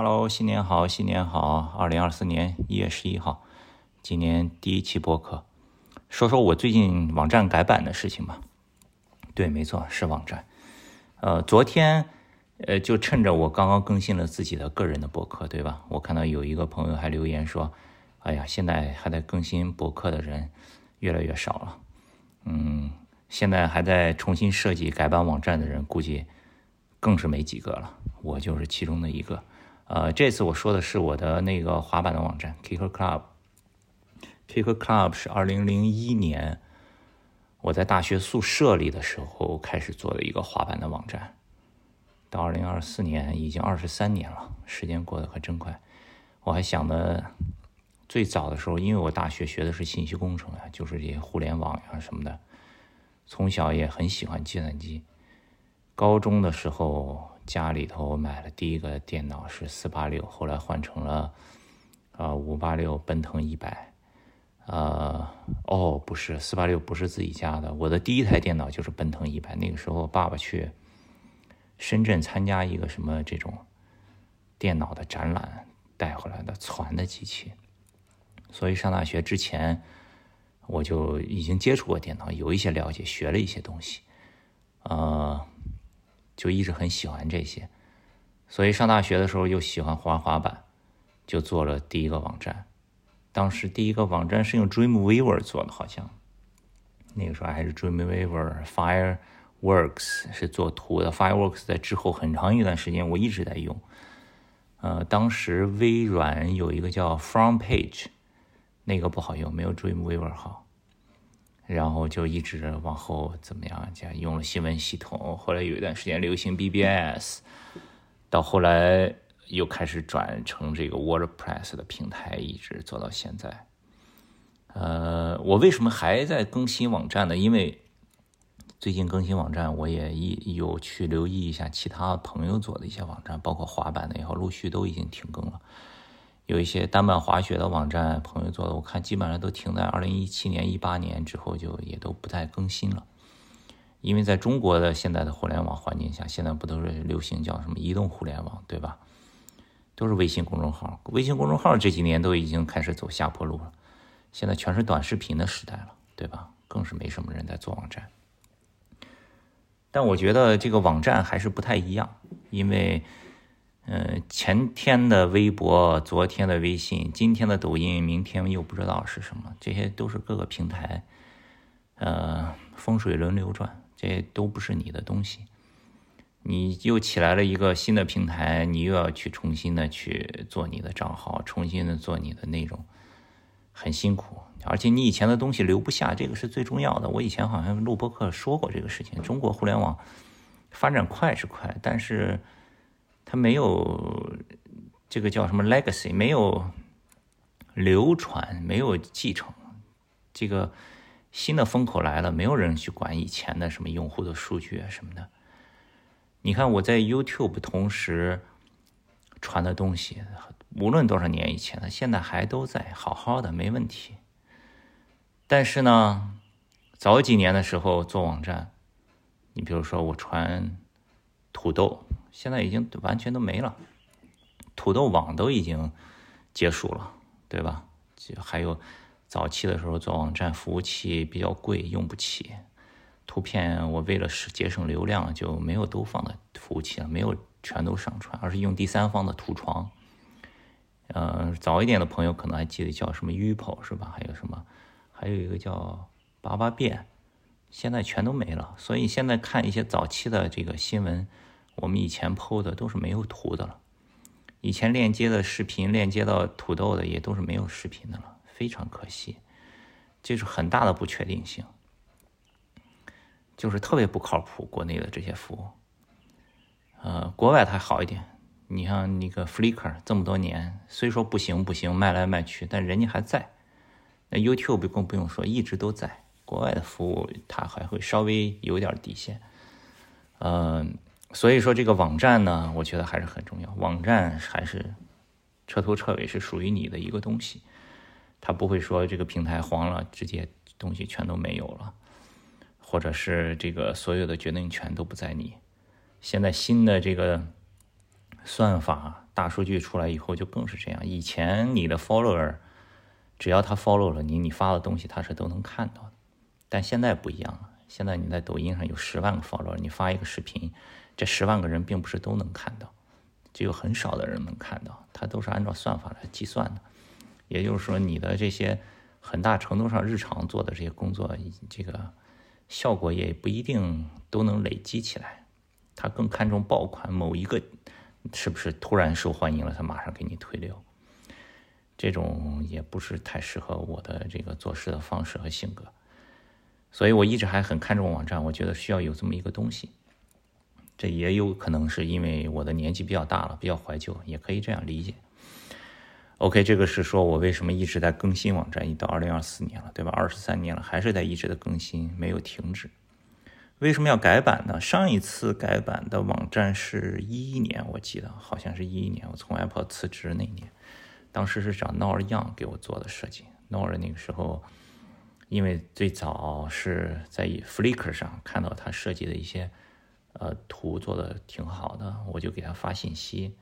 Hello，新年好，新年好！二零二四年一月十一号，今年第一期播客，说说我最近网站改版的事情吧。对，没错，是网站。呃，昨天，呃，就趁着我刚刚更新了自己的个人的博客，对吧？我看到有一个朋友还留言说：“哎呀，现在还在更新博客的人越来越少了。”嗯，现在还在重新设计改版网站的人，估计更是没几个了。我就是其中的一个。呃，这次我说的是我的那个滑板的网站 Kicker Club。Kicker Club 是二零零一年我在大学宿舍里的时候开始做的一个滑板的网站，到二零二四年已经二十三年了，时间过得可真快。我还想的最早的时候，因为我大学学的是信息工程呀，就是这些互联网呀什么的，从小也很喜欢计算机。高中的时候。家里头买了第一个电脑是四八六，后来换成了啊五八六奔腾一百，呃哦不是四八六不是自己家的，我的第一台电脑就是奔腾一百。那个时候爸爸去深圳参加一个什么这种电脑的展览带回来的传的机器，所以上大学之前我就已经接触过电脑，有一些了解，学了一些东西，呃。就一直很喜欢这些，所以上大学的时候又喜欢滑滑板，就做了第一个网站。当时第一个网站是用 Dreamweaver 做的，好像那个时候还是 Dreamweaver Fireworks 是做图的。Fireworks 在之后很长一段时间我一直在用。呃，当时微软有一个叫 FrontPage，那个不好用，没有 Dreamweaver 好。然后就一直往后怎么样？讲用了新闻系统，后来有一段时间流行 BBS，到后来又开始转成这个 WordPress 的平台，一直做到现在。呃，我为什么还在更新网站呢？因为最近更新网站，我也一有去留意一下其他朋友做的一些网站，包括滑板的也好，陆续都已经停更了。有一些单板滑雪的网站，朋友做的，我看基本上都停在二零一七年、一八年之后，就也都不再更新了。因为在中国的现在的互联网环境下，现在不都是流行叫什么移动互联网，对吧？都是微信公众号，微信公众号这几年都已经开始走下坡路了。现在全是短视频的时代了，对吧？更是没什么人在做网站。但我觉得这个网站还是不太一样，因为。嗯，前天的微博，昨天的微信，今天的抖音，明天又不知道是什么，这些都是各个平台，呃，风水轮流转，这些都不是你的东西。你又起来了一个新的平台，你又要去重新的去做你的账号，重新的做你的内容，很辛苦，而且你以前的东西留不下，这个是最重要的。我以前好像录播课说过这个事情，中国互联网发展快是快，但是。它没有这个叫什么 legacy，没有流传，没有继承。这个新的风口来了，没有人去管以前的什么用户的数据啊什么的。你看我在 YouTube 同时传的东西，无论多少年以前的，现在还都在好好的，没问题。但是呢，早几年的时候做网站，你比如说我传土豆。现在已经完全都没了，土豆网都已经结束了，对吧？就还有早期的时候做网站，服务器比较贵，用不起。图片我为了是节省流量，就没有都放在服务器了，没有全都上传，而是用第三方的图床。呃，早一点的朋友可能还记得叫什么 u p o 是吧？还有什么？还有一个叫八八变，现在全都没了。所以现在看一些早期的这个新闻。我们以前剖的都是没有图的了，以前链接的视频链接到土豆的也都是没有视频的了，非常可惜，这是很大的不确定性，就是特别不靠谱。国内的这些服务，呃，国外还好一点，你像那个 Flickr 这么多年，虽说不行不行，卖来卖去，但人家还在。那 YouTube 更不用说，一直都在。国外的服务它还会稍微有点底线，嗯。所以说这个网站呢，我觉得还是很重要。网站还是彻头彻尾是属于你的一个东西，它不会说这个平台黄了，直接东西全都没有了，或者是这个所有的决定权都不在你。现在新的这个算法、大数据出来以后就更是这样。以前你的 follower 只要他 follow 了你，你发的东西他是都能看到的。但现在不一样了，现在你在抖音上有十万个 follower，你发一个视频，这十万个人并不是都能看到，只有很少的人能看到，它都是按照算法来计算的。也就是说，你的这些很大程度上日常做的这些工作，这个效果也不一定都能累积起来。他更看重爆款，某一个是不是突然受欢迎了，他马上给你推流。这种也不是太适合我的这个做事的方式和性格，所以我一直还很看重网站，我觉得需要有这么一个东西。这也有可能是因为我的年纪比较大了，比较怀旧，也可以这样理解。OK，这个是说我为什么一直在更新网站，一到二零二四年了，对吧？二十三年了，还是在一直的更新，没有停止。为什么要改版呢？上一次改版的网站是一一年，我记得好像是一一年，我从 Apple 辞职那年，当时是找 Nor Young 给我做的设计。Nor 那个时候，因为最早是在 Flickr 上看到他设计的一些呃图做的挺好的，我就给他发信息，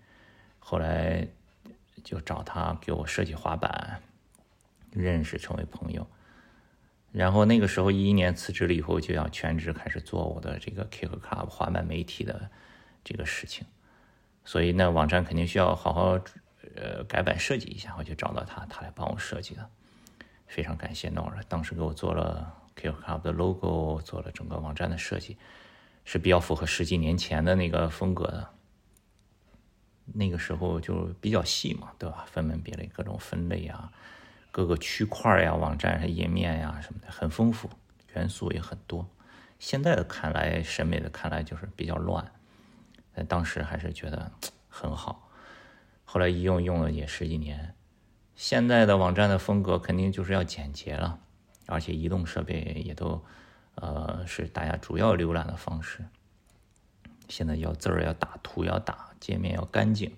后来就找他给我设计滑板，认识成为朋友。然后那个时候一一年辞职了以后，就要全职开始做我的这个 Kick Club 滑板媒体的这个事情，所以那网站肯定需要好好呃改版设计一下，我就找到他，他来帮我设计的，非常感谢 Nor，当时给我做了 Kick Club 的 logo，做了整个网站的设计，是比较符合十几年前的那个风格的，那个时候就比较细嘛，对吧？分门别类，各种分类啊。各个区块呀，网站上页面呀什么的很丰富，元素也很多。现在的看来，审美的看来就是比较乱，但当时还是觉得很好。后来一用用了也十几年。现在的网站的风格肯定就是要简洁了，而且移动设备也都呃是大家主要浏览的方式。现在要字儿要打，图要打，界面要干净，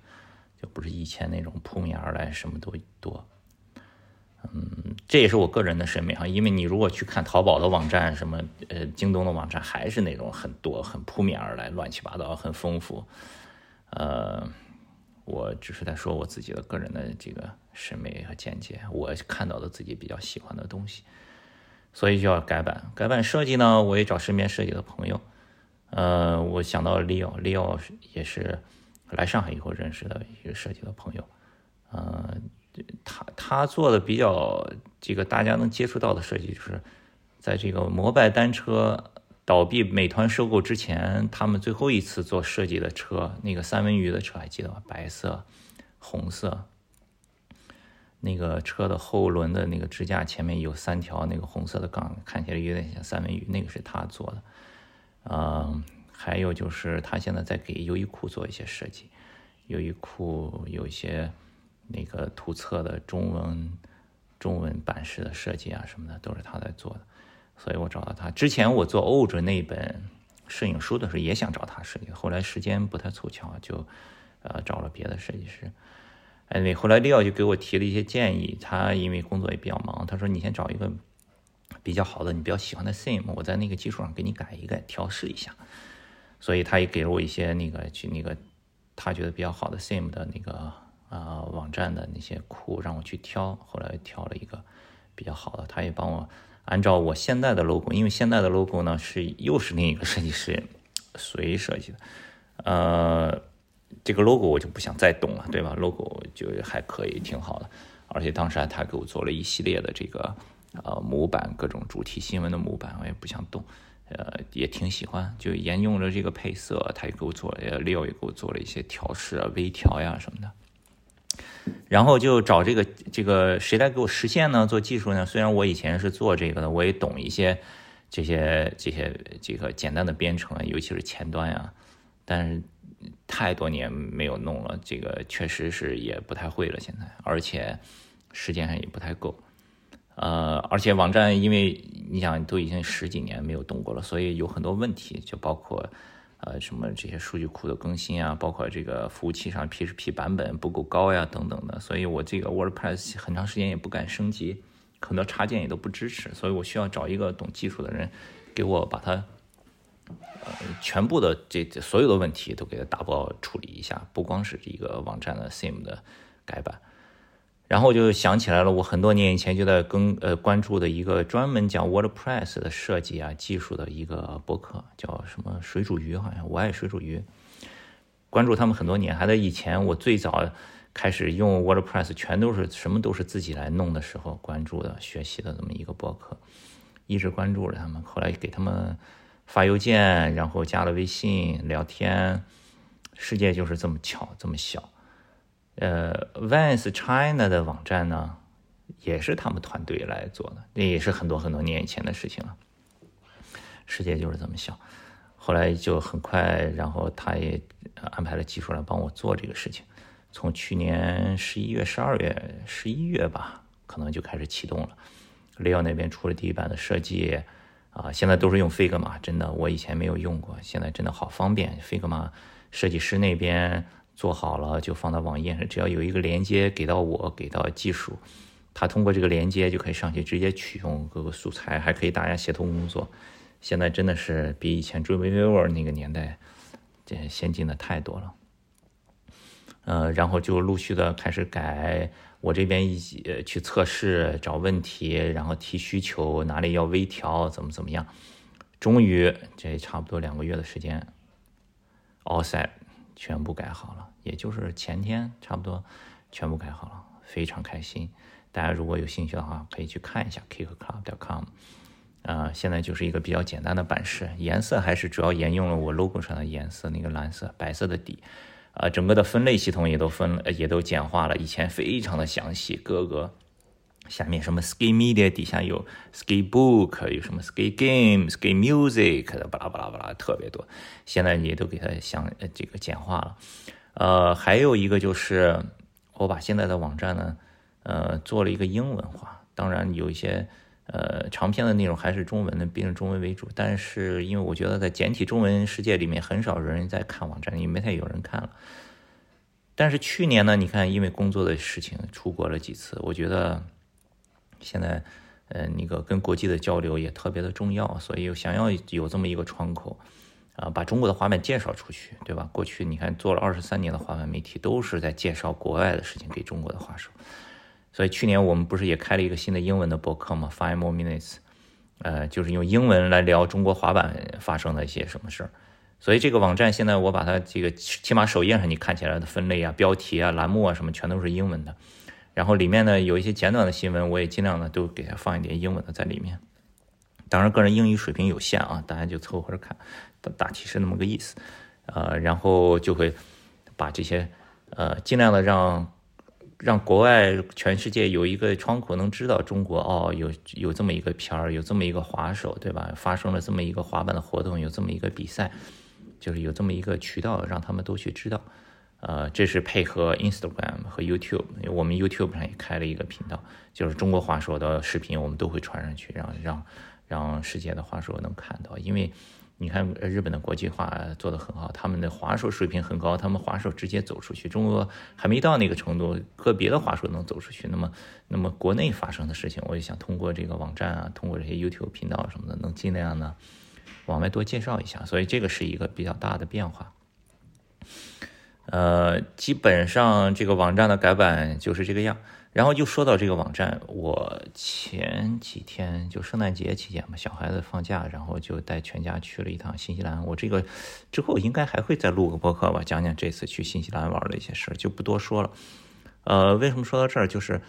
就不是以前那种扑面而来，什么都多。嗯，这也是我个人的审美哈，因为你如果去看淘宝的网站，什么呃京东的网站，还是那种很多很扑面而来，乱七八糟，很丰富。呃，我只是在说我自己的个人的这个审美和见解，我看到的自己比较喜欢的东西，所以就要改版。改版设计呢，我也找身边设计的朋友。呃，我想到 Leo，Leo 也是来上海以后认识的一个设计的朋友。呃。他他做的比较这个大家能接触到的设计，就是在这个摩拜单车倒闭、美团收购之前，他们最后一次做设计的车，那个三文鱼的车还记得吗？白色、红色，那个车的后轮的那个支架前面有三条那个红色的杠，看起来有点像三文鱼，那个是他做的。嗯，还有就是他现在在给优衣库做一些设计，优衣库有一些。那个图册的中文中文版式的设计啊什么的都是他在做的，所以我找到他。之前我做欧洲那本摄影书的时候也想找他设计，后来时间不太凑巧，就呃找了别的设计师。哎，后来利奥就给我提了一些建议，他因为工作也比较忙，他说你先找一个比较好的你比较喜欢的 theme，我在那个基础上给你改一改调试一下。所以他也给了我一些那个去那个他觉得比较好的 theme 的那个。啊，网站的那些库让我去挑，后来挑了一个比较好的，他也帮我按照我现在的 logo，因为现在的 logo 呢是又是另一个设计师随设计的，呃，这个 logo 我就不想再动了，对吧？logo 就还可以，挺好的，而且当时他给我做了一系列的这个呃模板，各种主题新闻的模板，我也不想动，呃，也挺喜欢，就沿用了这个配色，他也给我做了，Leo 也给我做了一些调试啊、微调呀什么的。然后就找这个这个谁来给我实现呢？做技术呢？虽然我以前是做这个的，我也懂一些这些这些这个简单的编程啊，尤其是前端呀，但是太多年没有弄了，这个确实是也不太会了。现在，而且时间上也不太够。呃，而且网站因为你想都已经十几年没有动过了，所以有很多问题，就包括。呃，什么这些数据库的更新啊，包括这个服务器上 PHP 版本不够高呀，等等的，所以我这个 WordPress 很长时间也不敢升级，很多插件也都不支持，所以我需要找一个懂技术的人，给我把它呃，全部的这这所有的问题都给它打包处理一下，不光是一个网站的 theme 的改版。然后我就想起来了，我很多年以前就在跟呃关注的一个专门讲 WordPress 的设计啊技术的一个博客，叫什么水煮鱼，好像我爱水煮鱼。关注他们很多年，还在以前我最早开始用 WordPress，全都是什么都是自己来弄的时候关注的、学习的这么一个博客，一直关注着他们。后来给他们发邮件，然后加了微信聊天，世界就是这么巧，这么小。呃，Vans China 的网站呢，也是他们团队来做的，那也是很多很多年以前的事情了。世界就是这么小，后来就很快，然后他也安排了技术来帮我做这个事情。从去年十一月、十二月、十一月吧，可能就开始启动了。Leo 那边出了第一版的设计，啊，现在都是用 Figma，真的，我以前没有用过，现在真的好方便。Figma 设计师那边。做好了就放到网页上，只要有一个连接给到我，给到技术，他通过这个连接就可以上去直接取用各个素材，还可以大家协同工作。现在真的是比以前 Dreamweaver 那个年代这先进的太多了。呃，然后就陆续的开始改，我这边一起去测试找问题，然后提需求，哪里要微调，怎么怎么样。终于这差不多两个月的时间，all set。全部改好了，也就是前天差不多全部改好了，非常开心。大家如果有兴趣的话，可以去看一下 kickclub.com。啊，现在就是一个比较简单的版式，颜色还是主要沿用了我 logo 上的颜色，那个蓝色、白色的底。啊，整个的分类系统也都分，也都简化了，以前非常的详细，各个。下面什么 Ski Media 底下有 Ski Book，有什么 Ski Game、Ski Music 的巴拉巴拉巴拉特别多，现在也都给它想这个简化了。呃，还有一个就是我把现在的网站呢，呃，做了一个英文化。当然有一些呃长篇的内容还是中文的，毕竟中文为主。但是因为我觉得在简体中文世界里面很少人在看网站，也没太有人看了。但是去年呢，你看因为工作的事情出国了几次，我觉得。现在，呃，那个跟国际的交流也特别的重要，所以想要有这么一个窗口，啊，把中国的滑板介绍出去，对吧？过去你看做了二十三年的滑板媒体，都是在介绍国外的事情给中国的滑手，所以去年我们不是也开了一个新的英文的博客吗？Five more minutes，呃，就是用英文来聊中国滑板发生的一些什么事儿。所以这个网站现在我把它这个起码首页上你看起来的分类啊、标题啊、栏目啊什么全都是英文的。然后里面呢有一些简短的新闻，我也尽量的都给它放一点英文的在里面。当然，个人英语水平有限啊，大家就凑合着看，大体是那么个意思。呃，然后就会把这些呃尽量的让让国外全世界有一个窗口能知道中国哦，有有这么一个片儿，有这么一个滑手，对吧？发生了这么一个滑板的活动，有这么一个比赛，就是有这么一个渠道让他们都去知道。呃，这是配合 Instagram 和 YouTube，我们 YouTube 上也开了一个频道，就是中国滑手的视频，我们都会传上去，让让让世界的滑手能看到。因为你看日本的国际化做得很好，他们的滑手水平很高，他们滑手直接走出去，中国还没到那个程度，个别的滑手能走出去。那么，那么国内发生的事情，我也想通过这个网站啊，通过这些 YouTube 频道什么的，能尽量呢往外多介绍一下。所以这个是一个比较大的变化。呃，基本上这个网站的改版就是这个样。然后就说到这个网站，我前几天就圣诞节期间嘛，小孩子放假，然后就带全家去了一趟新西兰。我这个之后应该还会再录个播客吧，讲讲这次去新西兰玩的一些事就不多说了。呃，为什么说到这儿？就是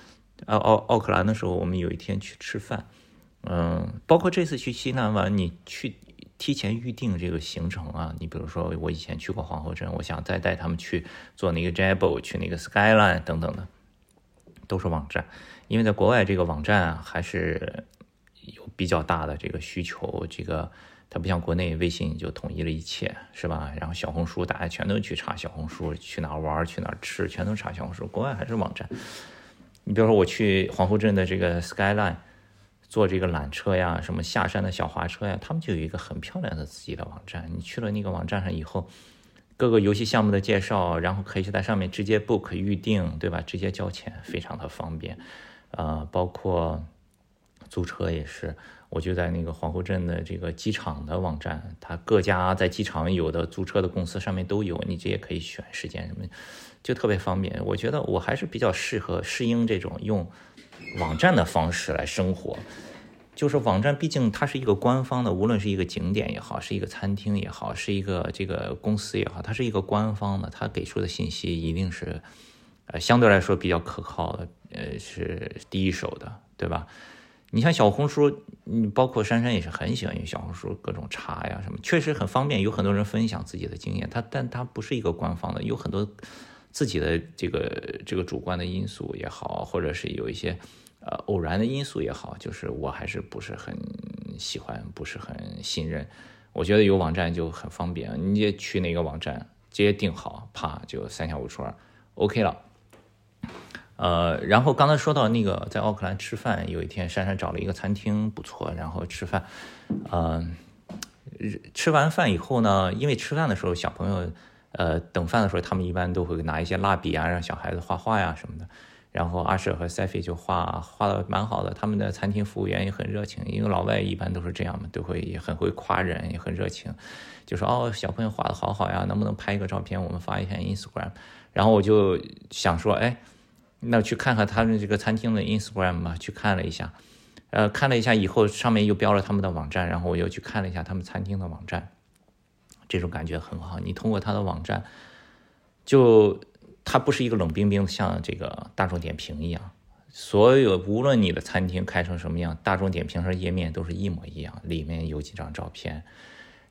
奥奥奥克兰的时候，我们有一天去吃饭，嗯，包括这次去新西兰玩，你去。提前预定这个行程啊，你比如说我以前去过皇后镇，我想再带他们去做那个 Jabbo，去那个 Skyline 等等的，都是网站，因为在国外这个网站啊还是有比较大的这个需求，这个它不像国内微信就统一了一切，是吧？然后小红书大家全都去查小红书，去哪玩去哪吃，全都查小红书，国外还是网站。你比如说我去皇后镇的这个 Skyline。坐这个缆车呀，什么下山的小滑车呀，他们就有一个很漂亮的自己的网站。你去了那个网站上以后，各个游戏项目的介绍，然后可以在上面直接 book 预定，对吧？直接交钱，非常的方便。呃，包括租车也是，我就在那个皇后镇的这个机场的网站，它各家在机场有的租车的公司上面都有，你这也可以选时间什么，就特别方便。我觉得我还是比较适合适应这种用网站的方式来生活。就是网站，毕竟它是一个官方的，无论是一个景点也好，是一个餐厅也好，是一个这个公司也好，它是一个官方的，它给出的信息一定是，呃，相对来说比较可靠的，呃，是第一手的，对吧？你像小红书，你包括珊珊也是很喜欢用小红书，各种查呀什么，确实很方便，有很多人分享自己的经验，它但它不是一个官方的，有很多自己的这个这个主观的因素也好，或者是有一些。呃，偶然的因素也好，就是我还是不是很喜欢，不是很信任。我觉得有网站就很方便，你也去那个网站直接订好，啪就三下五除二，OK 了。呃，然后刚才说到那个在奥克兰吃饭，有一天珊珊找了一个餐厅不错，然后吃饭，嗯，吃完饭以后呢，因为吃饭的时候小朋友，呃，等饭的时候他们一般都会拿一些蜡笔啊，让小孩子画画呀什么的。然后阿舍和塞菲就画画的蛮好的，他们的餐厅服务员也很热情，因为老外一般都是这样嘛，都会也很会夸人，也很热情，就说哦小朋友画的好好呀，能不能拍一个照片，我们发一下 Instagram。然后我就想说，哎，那去看看他们这个餐厅的 Instagram 吧，去看了一下，呃，看了一下以后上面又标了他们的网站，然后我又去看了一下他们餐厅的网站，这种感觉很好，你通过他的网站就。它不是一个冷冰冰的，像这个大众点评一样，所有无论你的餐厅开成什么样，大众点评上页面都是一模一样，里面有几张照片，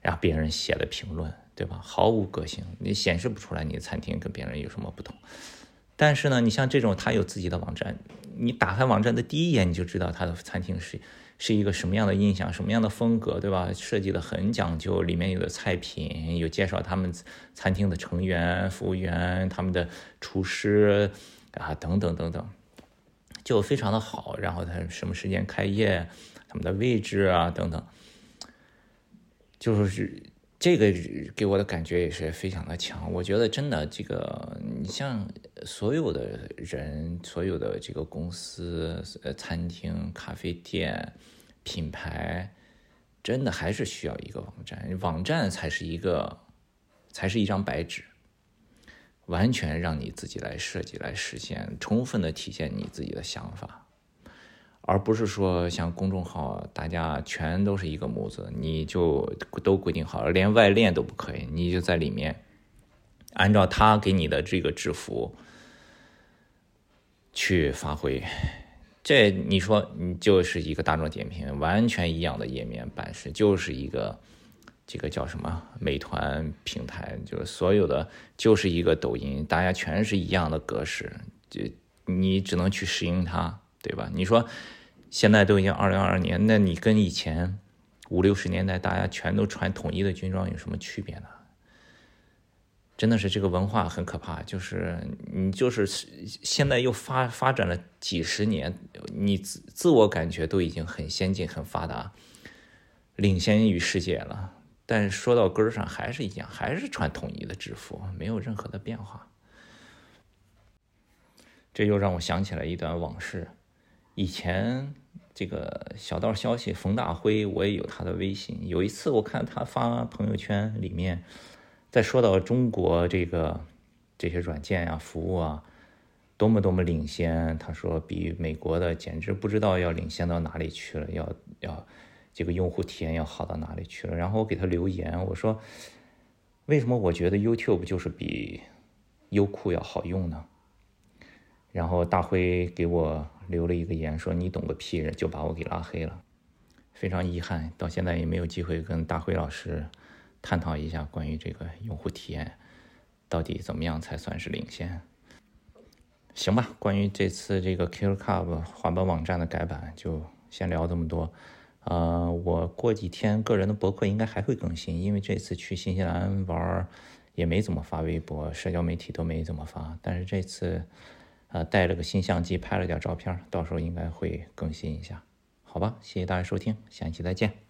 然后别人写的评论，对吧？毫无个性，你显示不出来你的餐厅跟别人有什么不同。但是呢，你像这种，他有自己的网站，你打开网站的第一眼你就知道他的餐厅是。是一个什么样的印象，什么样的风格，对吧？设计的很讲究，里面有的菜品，有介绍他们餐厅的成员、服务员、他们的厨师啊，等等等等，就非常的好。然后他什么时间开业，他们的位置啊，等等，就是这个给我的感觉也是非常的强。我觉得真的，这个你像所有的人，所有的这个公司、呃，餐厅、咖啡店。品牌真的还是需要一个网站，网站才是一个，才是一张白纸，完全让你自己来设计、来实现，充分的体现你自己的想法，而不是说像公众号，大家全都是一个模子，你就都规定好了，连外链都不可以，你就在里面按照他给你的这个制服去发挥。这你说你就是一个大众点评，完全一样的页面版式，就是一个这个叫什么美团平台，就是所有的就是一个抖音，大家全是一样的格式，就你只能去适应它，对吧？你说现在都已经二零二二年，那你跟以前五六十年代大家全都穿统一的军装有什么区别呢？真的是这个文化很可怕，就是你就是现在又发发展了几十年，你自自我感觉都已经很先进、很发达，领先于世界了。但是说到根儿上还是一样，还是穿统一的制服，没有任何的变化。这又让我想起了一段往事。以前这个小道消息，冯大辉我也有他的微信。有一次我看他发朋友圈里面。再说到中国这个这些软件啊、服务啊，多么多么领先，他说比美国的简直不知道要领先到哪里去了，要要这个用户体验要好到哪里去了。然后我给他留言，我说为什么我觉得 YouTube 就是比优酷要好用呢？然后大辉给我留了一个言，说你懂个屁，就把我给拉黑了。非常遗憾，到现在也没有机会跟大辉老师。探讨一下关于这个用户体验到底怎么样才算是领先？行吧，关于这次这个 Q Cup 滑板网站的改版就先聊这么多。呃，我过几天个人的博客应该还会更新，因为这次去新西兰玩也没怎么发微博，社交媒体都没怎么发。但是这次呃带了个新相机拍了点照片，到时候应该会更新一下。好吧，谢谢大家收听，下期再见。